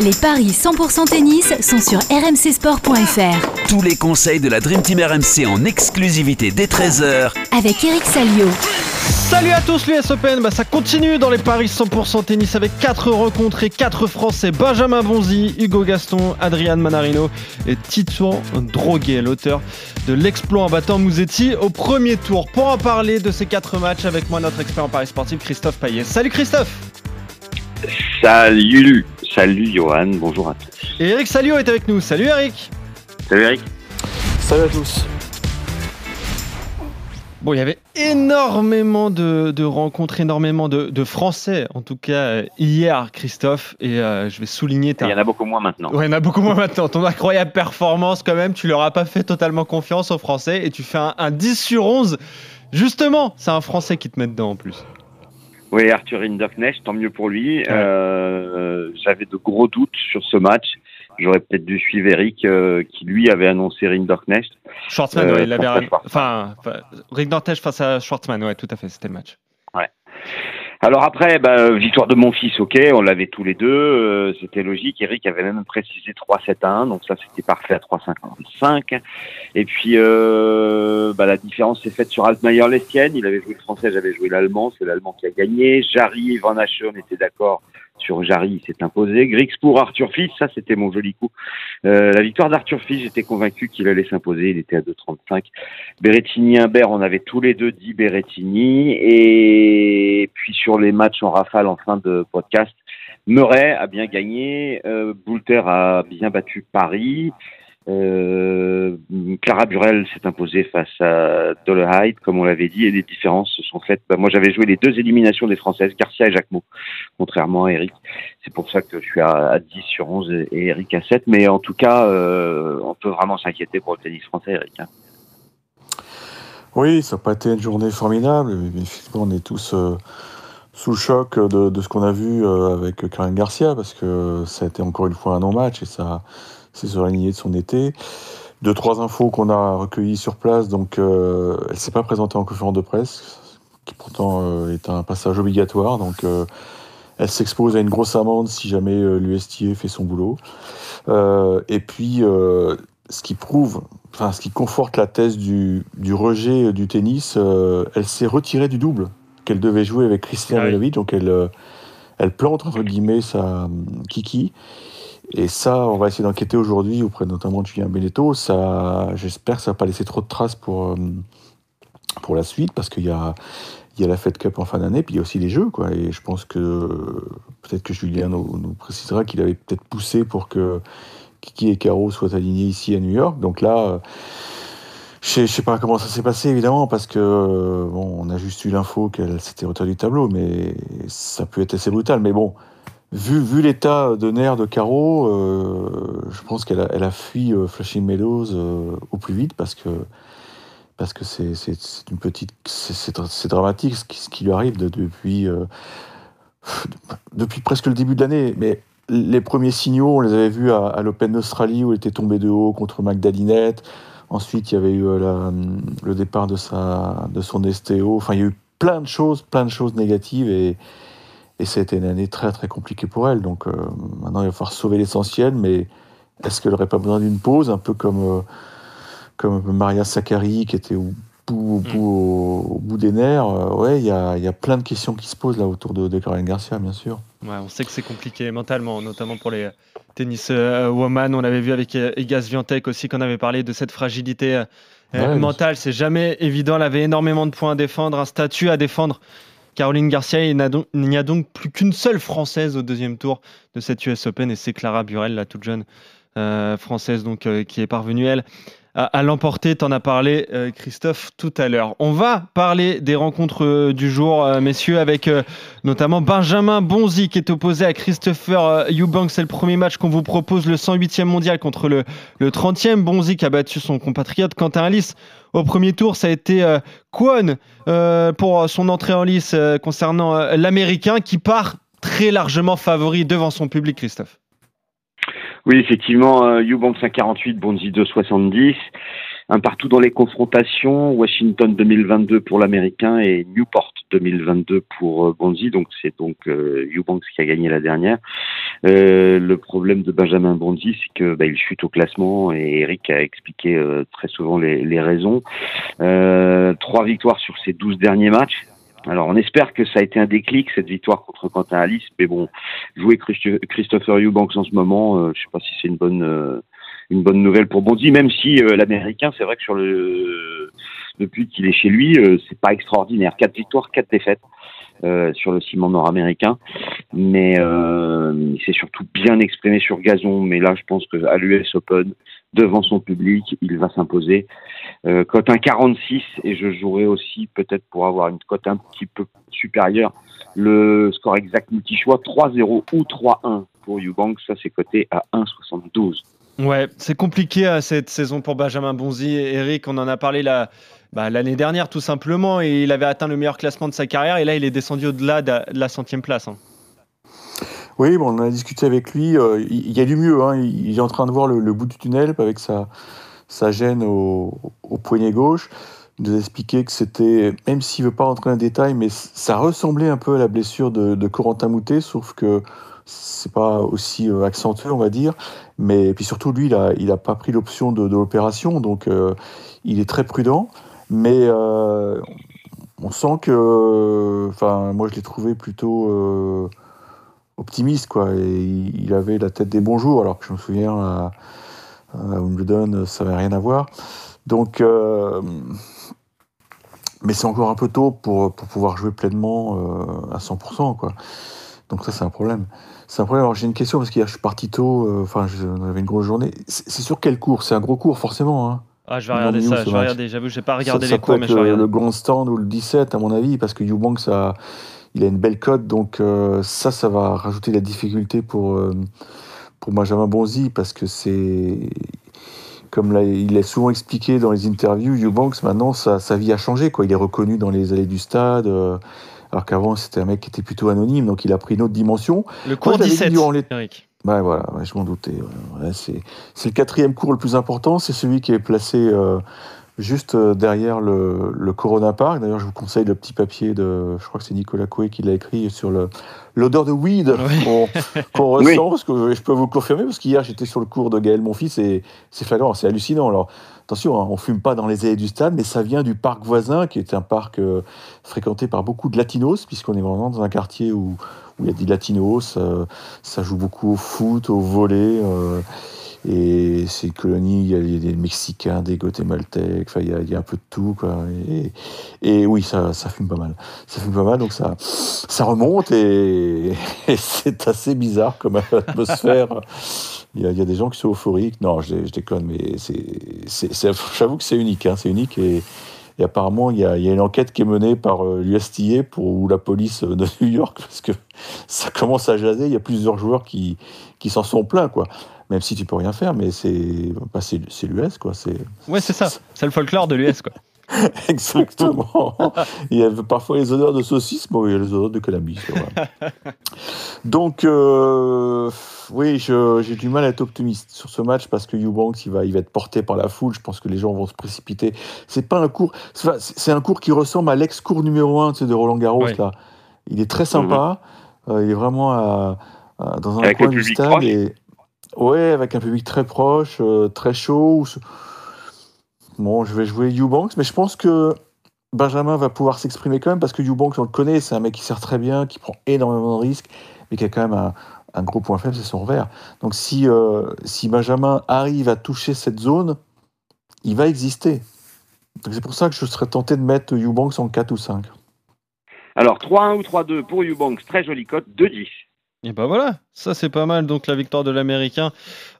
Les paris 100% tennis sont sur rmcsport.fr. Tous les conseils de la Dream Team RMC en exclusivité dès 13h Avec Eric Salio. Salut à tous l'US Open, bah, ça continue dans les paris 100% tennis avec 4 rencontres et 4 Français, Benjamin Bonzi, Hugo Gaston, Adrian Manarino et Tito Droguet, l'auteur de l'exploit en battant Mouzetti au premier tour. Pour en parler de ces 4 matchs avec moi, notre expert en paris sportif Christophe Payet. Salut Christophe Salut, salut Johan, bonjour à tous. Et Eric Salio est avec nous, salut Eric Salut Eric Salut à tous Bon, il y avait énormément de, de rencontres, énormément de, de, Français, en tout cas hier, Christophe, et euh, je vais souligner ta... Il y en a beaucoup moins maintenant. Ouais, il y en a beaucoup moins maintenant. Ton incroyable performance, quand même, tu leur as pas fait totalement confiance aux Français, et tu fais un, un 10 sur 11. Justement, c'est un Français qui te met dedans en plus. Oui, Arthur Hinderknecht, tant mieux pour lui. Ouais. Euh, J'avais de gros doutes sur ce match. J'aurais peut-être dû suivre Eric, euh, qui lui avait annoncé Rinderknecht. Schwartzman, euh, ouais, il avait. Enfin, enfin Rinderknecht face à Schwartzman, ouais, tout à fait, c'était le match. Ouais. Alors après, bah, victoire de mon fils, ok, on l'avait tous les deux, euh, c'était logique. Eric avait même précisé 3-7 à 1, donc ça c'était parfait à 3-55. Et puis euh, bah, la différence s'est faite sur Altmaier Lestienne, il avait joué le français, j'avais joué l'allemand, c'est l'allemand qui a gagné. Jarry Van Hache, on était d'accord sur Jarry, il s'est imposé. Grix pour Arthur Fils, ça c'était mon joli coup. Euh, la victoire d'Arthur Fils, j'étais convaincu qu'il allait s'imposer, il était à 2,35. Berrettini Imbert, on avait tous les deux dit Berrettini. Et puis sur les matchs en rafale en fin de podcast, Murray a bien gagné, euh, Boulter a bien battu Paris. Euh, Clara Burel s'est imposée face à Dollarhide, comme on l'avait dit, et les différences se sont faites. Bah, moi, j'avais joué les deux éliminations des Françaises, Garcia et Jacquemot, contrairement à Eric. C'est pour ça que je suis à, à, 10 sur 11 et Eric à 7. Mais en tout cas, euh, on peut vraiment s'inquiéter pour le tennis français, Eric. Hein. Oui, ça n'a pas été une journée formidable. Mais on est tous euh, sous le choc de, de ce qu'on a vu avec Karine Garcia, parce que ça a été encore une fois un non-match et ça c'est sur la lignée de son été. Deux, trois infos qu'on a recueillies sur place. Donc, euh, elle ne s'est pas présentée en conférence de presse, qui pourtant euh, est un passage obligatoire. Donc, euh, elle s'expose à une grosse amende si jamais euh, l'USTA fait son boulot. Et puis, ce qui prouve, enfin, ce qui conforte la thèse du, du rejet du tennis, elle s'est retirée du double qu'elle devait jouer avec Christina ah oui. Donc, elle, elle plante, entre guillemets, sa Kiki. Et ça, on va essayer d'enquêter aujourd'hui auprès notamment de Julien Beneteau. Ça, j'espère que ça va pas laisser trop de traces pour, pour la suite, parce qu'il y a, y a la Fed Cup en fin d'année, puis il y a aussi les Jeux, quoi. Et je pense que peut-être que Julien nous, précisera qu'il avait peut-être poussé pour que Kiki et Caro soient alignés ici à New York. Donc là, je ne sais pas comment ça s'est passé, évidemment, parce que bon, on a juste eu l'info qu'elle s'était retirée du tableau, mais ça peut être assez brutal. Mais bon, vu, vu l'état de nerfs de Caro, euh, je pense qu'elle a, elle a fui euh, Flushing Meadows euh, au plus vite parce que parce que c'est une petite c'est dramatique ce qui, ce qui, lui arrive de, depuis euh, depuis presque le début de l'année. Mais les premiers signaux, on les avait vus à, l'Open d'Australie où elle était tombée de haut contre Magdalinette. Ensuite, il y avait eu le départ de sa de son STO. Enfin, il y a eu plein de choses, plein de choses négatives et et ça a été une année très très compliquée pour elle. Donc euh, maintenant, il va falloir sauver l'essentiel, mais est-ce qu'elle n'aurait pas besoin d'une pause, un peu comme, euh, comme Maria Sakkari qui était au bout, au bout, au, au bout des nerfs euh, Ouais, il y a, y a, plein de questions qui se posent là autour de, de Caroline Garcia, bien sûr. Ouais, on sait que c'est compliqué mentalement, notamment pour les tennis euh, woman. On l'avait vu avec Igas Viantec aussi, qu'on avait parlé de cette fragilité ouais, mentale. C'est jamais évident. Elle avait énormément de points à défendre, un statut à défendre. Caroline Garcia, il n'y a donc plus qu'une seule Française au deuxième tour de cette US Open et c'est Clara Burel, la toute jeune euh, Française donc, euh, qui est parvenue, elle, à, à l'emporter. T'en as parlé, euh, Christophe, tout à l'heure. On va parler des rencontres euh, du jour, euh, messieurs, avec notamment Benjamin Bonzi qui est opposé à Christopher Eubanks. C'est le premier match qu'on vous propose, le 108e mondial contre le, le 30e. Bonzi qui a battu son compatriote Quentin Alice au premier tour, ça a été euh, Kwon euh, pour son entrée en lice euh, concernant l'Américain qui part très largement favori devant son public, Christophe. Oui, effectivement, Eubanks 1,48, Bonzi 2,70. un partout dans les confrontations. Washington 2022 pour l'américain et Newport 2022 pour euh, Bonzi. Donc c'est donc euh, Eubanks qui a gagné la dernière. Euh, le problème de Benjamin Bonzi, c'est que bah, il chute au classement et Eric a expliqué euh, très souvent les, les raisons. trois victoires sur ses 12 derniers matchs. Alors on espère que ça a été un déclic cette victoire contre Quentin Alice, mais bon, jouer Christopher Eubanks en ce moment, je sais pas si c'est une bonne une bonne nouvelle pour Bondy, même si euh, l'américain, c'est vrai que sur le depuis qu'il est chez lui, euh, c'est pas extraordinaire. Quatre victoires, quatre défaites. Euh, sur le ciment nord-américain, mais euh, il s'est surtout bien exprimé sur gazon. Mais là, je pense que à l'US Open, devant son public, il va s'imposer. Euh, cote 1,46 et je jouerai aussi peut-être pour avoir une cote un petit peu supérieure. Le score exact multi-choix 3-0 ou 3-1 pour Eubank, ça c'est coté à 1,72. Ouais, c'est compliqué à cette saison pour Benjamin Bonzi. Eric, on en a parlé bah, l'année dernière tout simplement et il avait atteint le meilleur classement de sa carrière et là il est descendu au-delà de, la centième place. Hein. Oui, bon, on a discuté avec lui. Euh, il y a du mieux. Hein. il est en train de voir le, bout du tunnel avec sa, sa gêne au, poignet gauche. Il nous a expliqué que c'était, même s'il ne veut pas rentrer dans les détails, mais ça ressemblait un peu à la blessure de, Corentin Moutet, sauf que c'est pas aussi euh, accentué, on va dire. Mais puis surtout, lui, il a, il a pas pris l'option de, l'opération, donc euh, il est très prudent. Mais on sent que, enfin, moi, je l'ai trouvé plutôt optimiste, quoi. Et il, avait la tête des bons jours, alors que je me souviens à, à Wimbledon, ça n'avait rien à voir. Donc, mais c'est encore un peu tôt pour, pour pouvoir jouer pleinement à 100%, quoi. Donc ça, c'est un problème. C'est un problème. Alors j'ai une question parce qu'hier je suis parti tôt. Euh, enfin, j'avais une grosse journée. C'est sur quel cours? C'est un gros cours forcément. Hein ah, je vais regarder ça. Je vais regarder. J'avoue, j'ai pas regardé les cours, mais je vais regarder. Le Grand Stand ou le 17 à mon avis, parce que Eubank ça, il a une belle cote, donc euh, ça, ça va rajouter la difficulté pour euh, pour Benjamin Bonzi parce que c'est comme là, il est souvent expliqué dans les interviews, Eubanks maintenant sa, sa, vie a changé quoi. Il est reconnu dans les allées du stade alors qu'avant c'était un mec qui était plutôt anonyme, donc il a pris une autre dimension. Le cours 17, Eric. Ouais, voilà, je m'en doutais. c'est le quatrième cours le plus important, c'est celui qui est placé euh, juste euh, derrière le, le Corona Park. D'ailleurs, je vous conseille le petit papier de, je crois que c'est Nicolas Coué qui l'a écrit sur l'odeur de weed qu'on ressent, parce que je peux vous confirmer, parce qu'hier j'étais sur le cours de Gaël Monfils et c'est flagrant, c'est hallucinant. Alors, attention, hein, on fume pas dans les allées du stade, mais ça vient du parc voisin, qui est un parc euh, fréquenté par beaucoup de latinos, puisqu'on est vraiment dans un quartier où, où il y a des latinos, euh, ça joue beaucoup au foot, au volet. Euh, et c'est une colonie, il y, a, des Mexicains, des Guatémaltèques, enfin, il y, a, il y a un peu de tout. Et, oui, ça, fume pas mal. Ça fume pas mal, donc ça, remonte et, c'est assez bizarre comme atmosphère. Il y, a, des gens qui sont euphoriques. Non, je, déconne, mais j'avoue que c'est unique. Hein, c'est unique et, apparemment, il y, a, il y, a, une enquête qui est menée par euh, l'USTA pour ou la police de New York parce que ça commence à jaser. Il y a plusieurs joueurs qui, qui s'en sont plaints, quoi même si tu peux rien faire, mais c'est bah, c'est l'US quoi. C'est ouais, c'est ça. C'est le folklore de l'US quoi. Exactement. il y a parfois les odeurs de saucisse, mais il y a les odeurs de cannabis. Donc, euh, oui, j'ai du mal à être optimiste sur ce match parce que Eubanks, il va, il va être porté par la foule. Je pense que les gens vont se précipiter. C'est pas un cours, c'est un cours qui ressemble à l'ex-cours numéro 1 de Roland Garros. Là. Il est très sympa. Mhm. Euh, il est vraiment à, dans un coin du stade. Et, Ouais, avec un public très proche, euh, très chaud. Bon, je vais jouer Eubanks, mais je pense que Benjamin va pouvoir s'exprimer quand même parce que Eubanks, on le connaît, c'est un mec qui sert très bien, qui prend énormément de risques, mais qui a quand même un, gros point faible, c'est son revers. Donc si, euh, si Benjamin arrive à toucher cette zone, il va exister. C'est pour ça que je serais tenté de mettre Eubanks en 4 ou 5. Alors 3-1 ou 3-2 pour Eubanks, très jolie cote, 2-10. Et ben voilà, ça c'est pas mal. Donc la victoire de l'Américain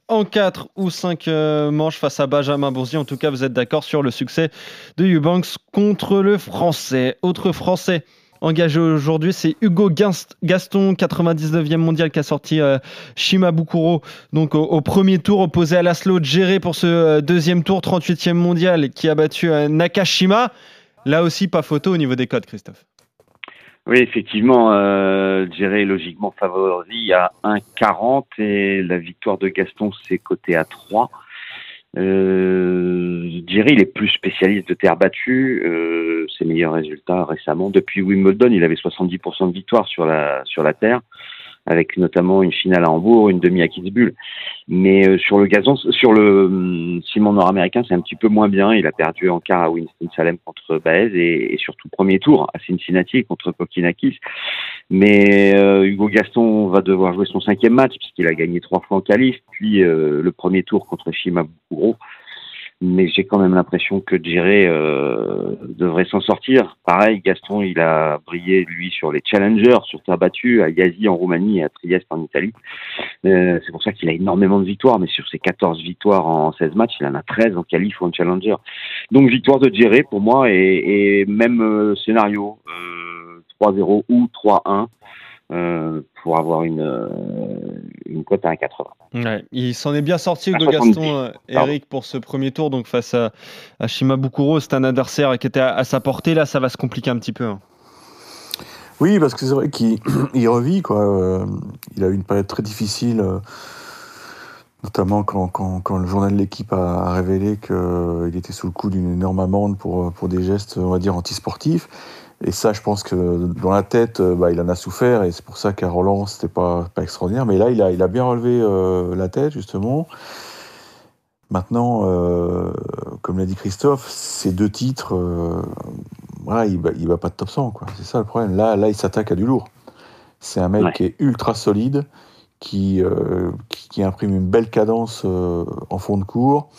en 4 ou 5 euh, manches face à Benjamin Boursier. En tout cas, vous êtes d'accord sur le succès de Eubanks contre le Français. Autre Français engagé aujourd'hui, c'est Hugo Gaston, 99e mondial, qui a sorti euh, Shima Bukuro donc au, premier tour, opposé à Laszlo géré pour ce euh, deuxième tour, 38e mondial, qui a battu Nakashima. Là aussi, pas photo au niveau des codes, Christophe. Oui, effectivement, euh, est logiquement favori à 1,40 et la victoire de Gaston, c'est coté à 3. Euh, Jerry, il est plus spécialiste de terre battue. Euh, ses meilleurs résultats récemment, depuis Wimbledon, il avait 70% de victoire sur la sur la terre avec notamment une finale à Hambourg, une demi à Kitzbühel. Mais euh, sur le gazon, sur le hum, ciment nord-américain, c'est un petit peu moins bien. Il a perdu en quart à Winston-Salem contre Baez et, et, surtout premier tour à Cincinnati contre Kokinakis. Mais euh, Hugo Gaston va devoir jouer son cinquième match puisqu'il a gagné trois fois en qualif, puis euh, le premier tour contre Shima mais j'ai quand même l'impression que Djéré euh, devrait s'en sortir. Pareil, Gaston, il a brillé, lui, sur les challengers, sur terre à Yazi en Roumanie et à Trieste en Italie. Euh, c'est pour ça qu'il a énormément de victoires, mais sur ses 14 victoires en 16 matchs, il en a 13 en qualif ou en challenger. Donc, victoire de Djéré, pour moi, et, et même euh, scénario, 3-0 ou 3-1. Euh, pour avoir une, euh, une cote à 1,80. Ouais, il s'en est bien sorti, Hugo Gaston, euh, Eric, pour ce premier tour. Donc face à, à Shimabukuro, c'est un adversaire qui était à, à, sa portée. Là, ça va se compliquer un petit peu. Hein. Oui, parce que c'est vrai qu'il il revit. Quoi. il a eu une période très difficile, notamment quand, quand, quand, le journal de l'équipe a, a, révélé qu'il était sous le coup d'une énorme amende pour, pour des gestes, on va dire, antisportifs. Et ça, je pense que dans la tête, bah, il en a souffert, et c'est pour ça qu'à Roland, c'était pas, pas extraordinaire. Mais là, il a, il a bien relevé euh, la tête, justement. Maintenant, euh, comme l'a dit Christophe, ces deux titres, euh, voilà, il ne va, il va pas de top 100. C'est ça le problème. Là, là il s'attaque à du lourd. C'est un mec ouais. qui est ultra solide, qui, euh, qui, qui, imprime une belle cadence euh, en fond de cours.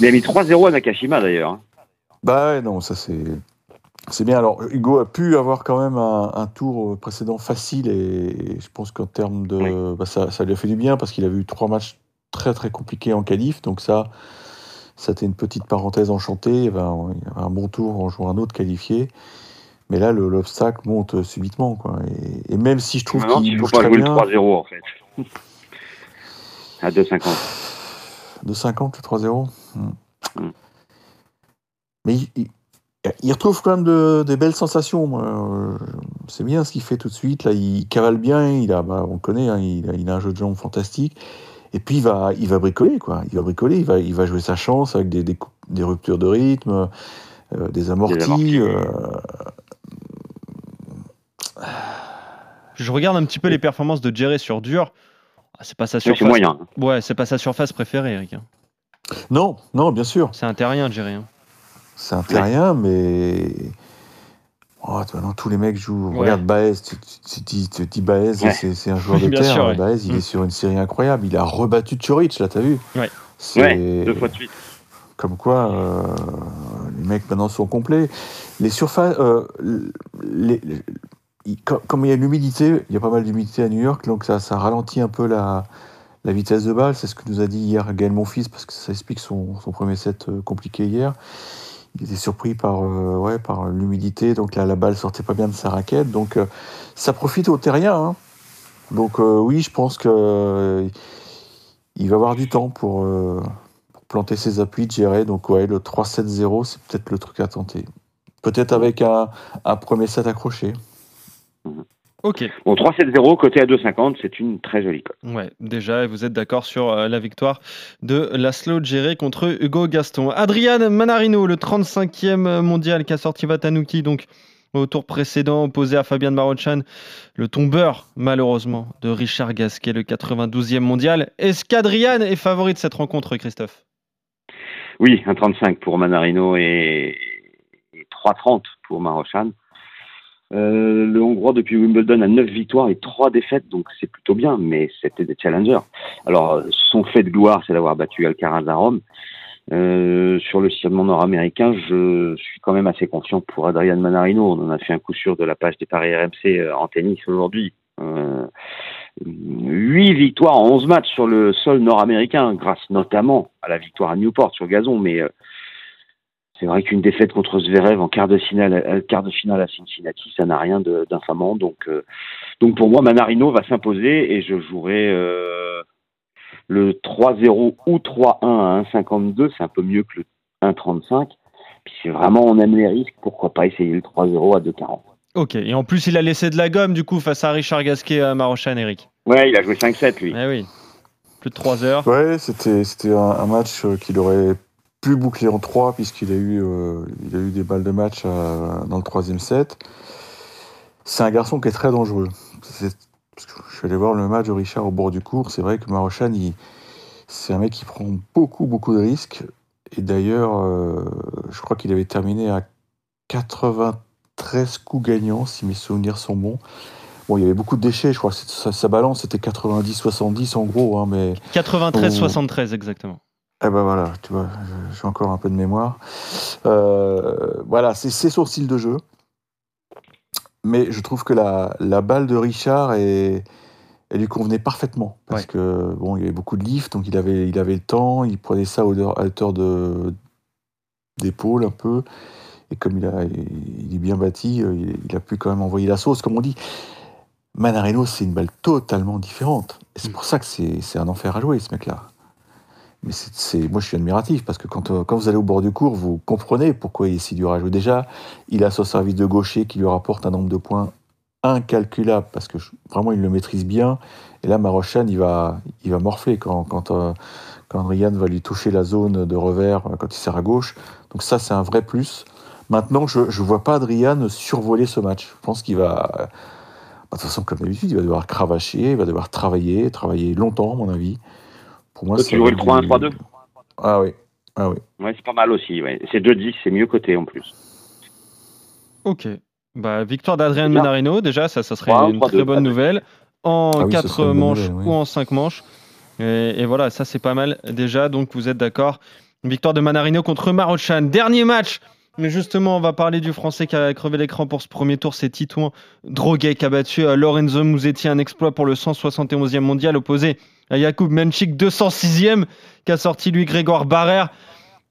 Il a mis 3-0 à Nakashima, d'ailleurs. Bah ouais, non, ça c'est... C'est bien. Alors, Hugo a pu avoir quand même un, un tour précédent facile et, et je pense qu'en termes de. Oui. Bah, ça, ça, lui a fait du bien parce qu'il a eu trois matchs très très compliqués en qualif. Donc, ça, c'était une petite parenthèse enchantée. Il y avait un, bon tour en jouant un autre qualifié. Mais là, l'obstacle monte subitement. Quoi. Et, et, même si je trouve qu'il. Il ne faut pas jouer bien, le 3-0 en fait. à 2,50. 2,50 le 3-0 hmm. mm. Mais il, il retrouve quand même de, de belles sensations. C'est bien ce qu'il fait tout de suite. Là, il cavale bien. Il a, bah, on connaît, hein, il, a, il, a, un jeu de jambes fantastique. Et puis il va, il va bricoler, quoi. Il va bricoler. Il va, il va jouer sa chance avec des, des, des ruptures de rythme, euh, des amortis. Euh... Je regarde un petit peu les performances de Jerry sur dur. Ah, c'est pas sa surface. C'est moyen. Ouais, c'est pas sa surface préférée, Eric. Hein. Non, non, bien sûr. C'est un terrien, Jerry. Hein. C'est un terrien, mais. Oh, maintenant, tous les mecs jouent. Ouais. Regarde Baez, tu, tu, tu, tu dis Baez, ouais. c'est un joueur de terre. Sûr, Baez, il mmh. est sur une série incroyable. Il a rebattu Chorich, là, t'as vu ouais. deux fois de suite. Comme quoi, euh, les mecs maintenant sont complets. Les surfaces. Euh, les, les, comme il y a l'humidité, il y a pas mal d'humidité à New York, donc ça, ça ralentit un peu la, la vitesse de balle. C'est ce que nous a dit hier Gaël Monfils, parce que ça explique son, son premier set euh, compliqué hier il était surpris par, euh, ouais, par l'humidité, donc là, la balle sortait pas bien de sa raquette. Donc euh, ça profite au terrien. Hein. Donc euh, oui, je pense que il va avoir du temps pour, planter ses appuis, de gérer. Donc ouais, le 3-7-0, c'est peut-être le truc à tenter. Peut-être avec un, premier set accroché. Mmh. Ok. Bon, 3-7-0, côté à 2,50, c'est une très jolie cote. Ouais, déjà, vous êtes d'accord sur euh, la victoire de Laszlo Géré contre Hugo Gaston. Adrian Manarino, le 35e mondial qui a sorti Vatanuki, donc au tour précédent, opposé à Fabian Marochan, le tombeur, malheureusement, de Richard Gasquet, le 92e mondial. Est-ce qu'Adrian est favori de cette rencontre, Christophe? Oui, 1,35 pour Manarino et, et 3,30 pour Marochan. Euh, le Hongrois depuis Wimbledon a 9 victoires et 3 défaites, donc c'est plutôt bien, mais c'était des challengers. Alors, son fait de gloire, c'est d'avoir battu Alcaraz à Rome. Euh, sur le circuit nord-américain, je suis quand même assez confiant pour Adrian Manarino. On en a fait un coup sûr de la page des paris RMC euh, en tennis aujourd'hui. Euh, 8 victoires en 11 matchs sur le sol nord-américain, grâce notamment à la victoire à Newport sur gazon, mais euh, c'est vrai qu'une défaite contre Zverev en quart de finale, euh, quart de finale à Cincinnati, ça n'a rien d'infamant. Donc, euh, donc pour moi, Manarino va s'imposer et je jouerai euh, le 3-0 ou 3-1 à 1,52. C'est un peu mieux que le 1,35. Puis si vraiment on aime les risques, pourquoi pas essayer le 3-0 à 2,40. Ok, et en plus, il a laissé de la gomme du coup face à Richard Gasquet à Marochan, Eric. Ouais, il a joué 5-7 lui. Eh oui. plus de 3 heures. Ouais, c'était c'était un, match qu'il aurait pu boucler en 3 puisqu'il a eu il a eu des balles de match dans le troisième set. C'est un garçon qui est très dangereux. je suis allé voir le match de Richard au bord du cours. C'est vrai que Marochan, c'est un mec qui prend beaucoup, beaucoup de risques. Et d'ailleurs, euh, je crois qu'il avait terminé à 93 coups gagnants, si mes souvenirs sont bons. Bon, il y avait beaucoup de déchets, je crois. Sa, sa balance, c'était 90-70 en gros. Hein, mais 93-73, exactement. Eh ben voilà, tu vois, j'ai encore un peu de mémoire. Euh, voilà, c'est son style de jeu mais je trouve que la, la balle de Richard est, elle lui convenait parfaitement parce que bon, il y avait beaucoup de lift, donc il avait, il avait le temps, il prenait ça à hauteur de d'épaule un peu, et comme il, a, il est bien bâti, euh, il, a pu quand même envoyer la sauce, comme on dit. Manarino, c'est une balle totalement différente. Et c'est mm. pour ça que c'est un enfer à jouer, ce mec-là. Mais c'est, moi, je suis admiratif parce que quand, euh, quand vous allez au bord du cours, vous comprenez pourquoi il est si dur à jouer. Déjà, il a son service de gaucher qui lui rapporte un nombre de points incalculable parce que vraiment, il le maîtrise bien. Et là, Marochan, il va, il va morfler quand, quand, euh, quand Ryan va lui toucher la zone de revers euh, quand il sert à gauche. Donc, ça, c'est un vrai plus. Maintenant, je ne vois pas Adrian survoler ce match. Je pense qu'il va. Bah, de toute façon, comme d'habitude, il va devoir cravacher, il va devoir travailler, travailler longtemps, à mon avis. Pour moi, tu jouais le 3-1-3-2 Ah oui. Ah oui. Ouais, c'est pas mal aussi. C'est 2-10, c'est mieux coté en plus. Ok. Bah, victoire d'Adrien Menarino, déjà, ça, ça serait une très bonne nouvelle. En 4 ah manches ou en 5 manches. Et, voilà, ça c'est pas mal déjà. Donc vous êtes d'accord. Victoire de Manarino contre Marochan. Dernier match. Mais justement, on va parler du Français qui a crevé l'écran pour ce premier tour. C'est Titouan Droguet qui a battu euh, Lorenzo Musetti. Un exploit pour le 171e mondial opposé Yacoub Menchik, 206e, qui a sorti lui Grégoire Barrère.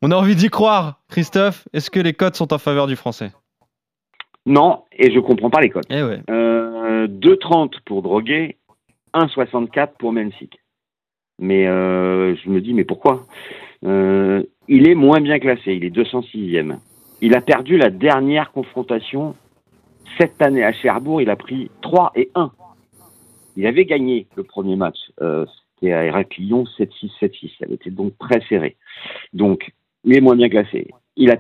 On a envie d'y croire, Christophe. Est-ce que les codes sont en faveur du français? Non, et je comprends pas les codes. Eh ouais. 2,30 euh, pour Droguet, 1,64 pour Menchik. Mais euh, je me dis, mais pourquoi? Euh, Il est moins bien classé, il est 206e. Il a perdu la dernière confrontation cette année à Cherbourg, il a pris 3 et 1. Il avait gagné le premier match. Euh, c'était à Héraclion 7-6, 7-6. Elle était donc très serré. Donc, il est moins bien classé. Il,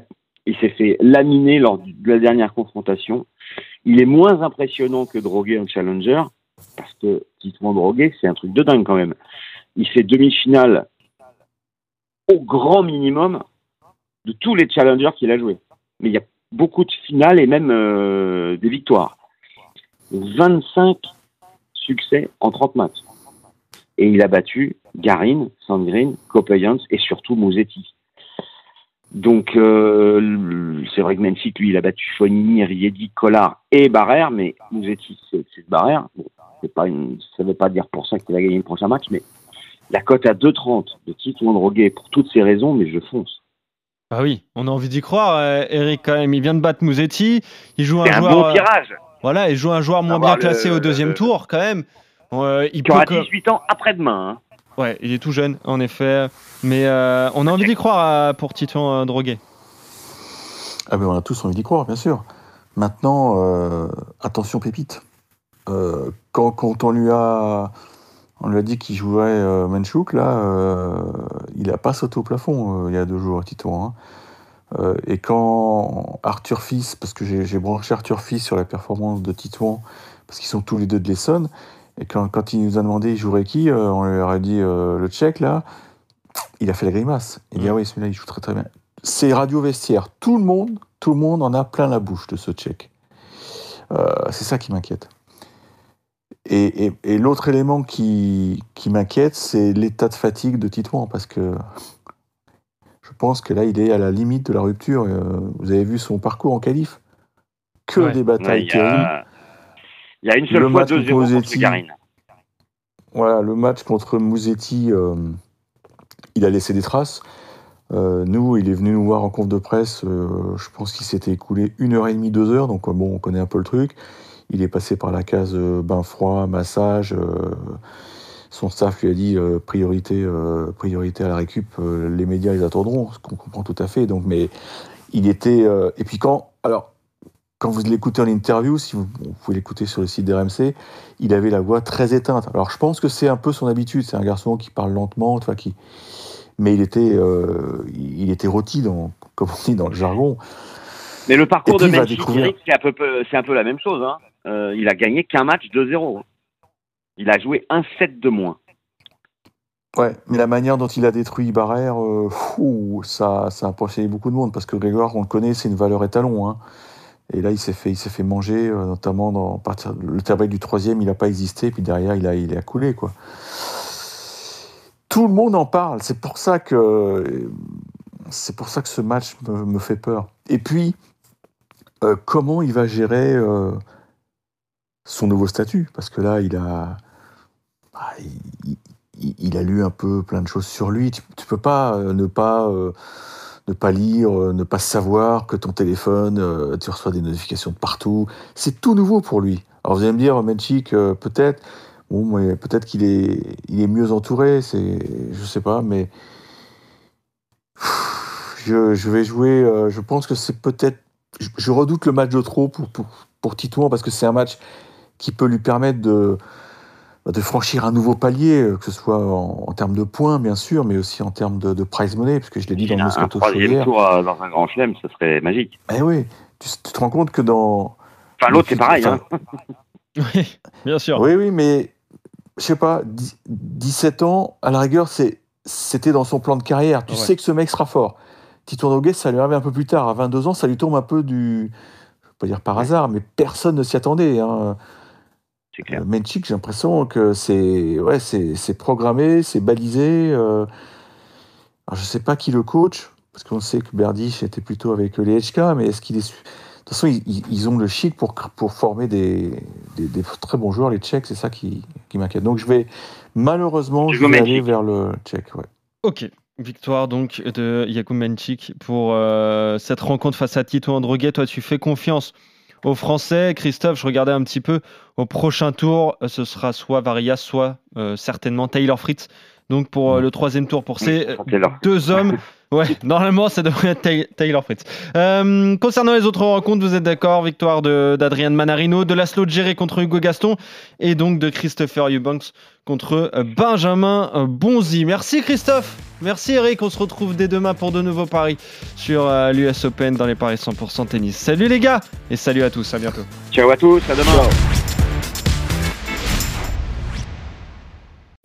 il s'est fait laminer lors de la dernière confrontation. Il est moins impressionnant que Drogué en challenger, parce que, dites-moi Drogué, c'est un truc de dingue quand même. Il fait demi-finale au grand minimum de tous les challengers qu'il a joués. Mais il y a beaucoup de finales et même euh, des victoires. 25 succès en 30 matchs. Et il a battu Garin, Sandgren, Copayans et surtout Musetti. Donc, euh, c'est vrai que Menchik, lui, il a battu Fonini, Riedi, Collard et Barrère, mais Musetti, c'est Barrère. Bon, pas ça ne veut pas dire pour ça qu'il a gagné le prochain match, mais la cote à 2,30 de Tito Droguet pour toutes ces raisons, mais je fonce. Ah oui, on a envie d'y croire, euh, Eric, quand même. Il vient de battre Musetti. Il joue un, un joueur. Bon tirage. Voilà, il joue un joueur moins bien classé au deuxième tour quand même. Euh, il aura 18 ans après-demain. Hein. Ouais, il est tout jeune en effet. Mais euh, on a envie d'y croire pour Titon euh, Droguet. Ah ben on a tous envie d'y croire, bien sûr. Maintenant, euh, attention pépite. Quand, quand, on lui a, on lui a dit qu'il jouerait Manchouk, là, il a pas sauté au plafond il y a deux jours, Titon. Hein. Euh, et quand Arthur Fils, parce que j'ai branché Arthur Fils sur la performance de Titouan, parce qu'ils sont tous les deux de l'Essonne, et quand, quand, il nous a demandé il jouerait qui, euh, on lui aurait dit euh, le Tchèque, là, il a fait la grimace. Il dit ah oui, celui-là, il joue très très bien. C'est radio vestiaire. Tout le monde, tout le monde en a plein la bouche de ce Tchèque. c'est ça qui m'inquiète. Et, et, et l'autre élément qui, qui m'inquiète, c'est l'état de fatigue de Titouan, parce que je pense que là, il est à la limite de la rupture. Euh, vous avez vu son parcours en qualif Que des batailles terribles. Il y a une seule le fois 2-0 contre Karine. Voilà, le match contre Mouzetti, euh, il a laissé des traces. Euh, nous, il est venu nous voir en conf de presse. je pense qu'il s'était écoulé une heure et demie, deux heures. Donc, bon, on connaît un peu le truc. Il est passé par la case bain froid, massage son staff lui a dit euh, priorité, euh, priorité à la récup, euh, les médias les attendront, ce qu'on comprend tout à fait. Donc, mais il était. et puis quand. Alors, quand vous l'écoutez en interview, si vous, pouvez l'écouter sur le site d'RMC, il avait la voix très éteinte. Alors je pense que c'est un peu son habitude. C'est un garçon qui parle lentement, tu qui... mais il était, euh, il était rôti, dans, comme on dit dans le jargon. Mais le parcours de Menchik, c'est un, peu, un peu la même chose. Hein. Euh, il a gagné qu'un match 2-0. Il a joué un set de moins. Ouais, mais la manière dont il a détruit Barrère, euh, ça, a impressionné beaucoup de monde parce que Grégoire, on le connaît, c'est une valeur étalon. Hein. Et là, il s'est fait, fait manger, euh, notamment dans le travail du troisième, il n'a pas existé, puis derrière, il a, il coulé. Tout le monde en parle. C'est pour ça que, c'est pour ça que ce match me, fait peur. Et puis, comment il va gérer son nouveau statut Parce que là, il a, bah, il, a lu un peu plein de choses sur lui. Tu, tu peux pas ne pas ne pas lire, euh, ne pas savoir que ton téléphone, euh, tu reçois des notifications de partout. C'est tout nouveau pour lui. Alors vous allez me dire, Menchik, euh, peut-être, bon, peut-être qu'il est, il est mieux entouré, c'est, je sais pas, mais je, vais jouer. je pense que c'est peut-être, je, redoute le match de trop pour, pour, pour Titouan parce que c'est un match qui peut lui permettre de, de franchir un nouveau palier, euh, que ce soit en, termes de points, bien sûr, mais aussi en termes de, prize money, puisque je l'ai dit dans le Moscato Un troisième tour dans un grand chelem, ce serait magique. Eh oui, tu, te rends compte que dans... Enfin, l'autre, c'est pareil. Hein. oui, bien sûr. Oui, oui, mais je sais pas, 17 ans, à la rigueur, c'était dans son plan de carrière. Tu sais que ce mec sera fort. Tito Nogues, ça lui arrive un peu plus tard. À 22 ans, ça lui tombe un peu du... Je peux pas dire par hasard, mais personne ne s'y attendait. Hein. Clair. Euh, j'ai l'impression que c'est ouais, c'est programmé, c'est balisé. Euh... Alors, je sais pas qui le coach, parce qu'on sait que Berdych était plutôt avec les HK, mais est-ce qu'il est. De toute façon, ils, ont le chic pour, pour former des, des, très bons joueurs, les Tchèques, c'est ça qui, qui m'inquiète. Donc je vais malheureusement je vais aller vers le Tchèque. Ouais. Ok, Victoire donc de Jakub Menchik pour euh, cette rencontre face à Tito Androguet. Toi, tu fais confiance aux Français. Christophe, je regardais un petit peu au prochain tour, ce sera soit Varias, soit euh, certainement Taylor Fritz. Donc pour euh, le troisième tour, pour ces deux hommes, ouais, normalement ça devrait être Taylor Fritz. Euh, concernant les autres rencontres, vous êtes d'accord Victoire d'Adrian Manarino, de Laszlo Géré contre Hugo Gaston et donc de Christopher Eubanks contre Benjamin Bonzi. Merci Christophe, merci Eric, on se retrouve dès demain pour de nouveaux paris sur l'US Open dans les paris 100% tennis. Salut les gars et salut à tous, à bientôt. Ciao à tous, à demain.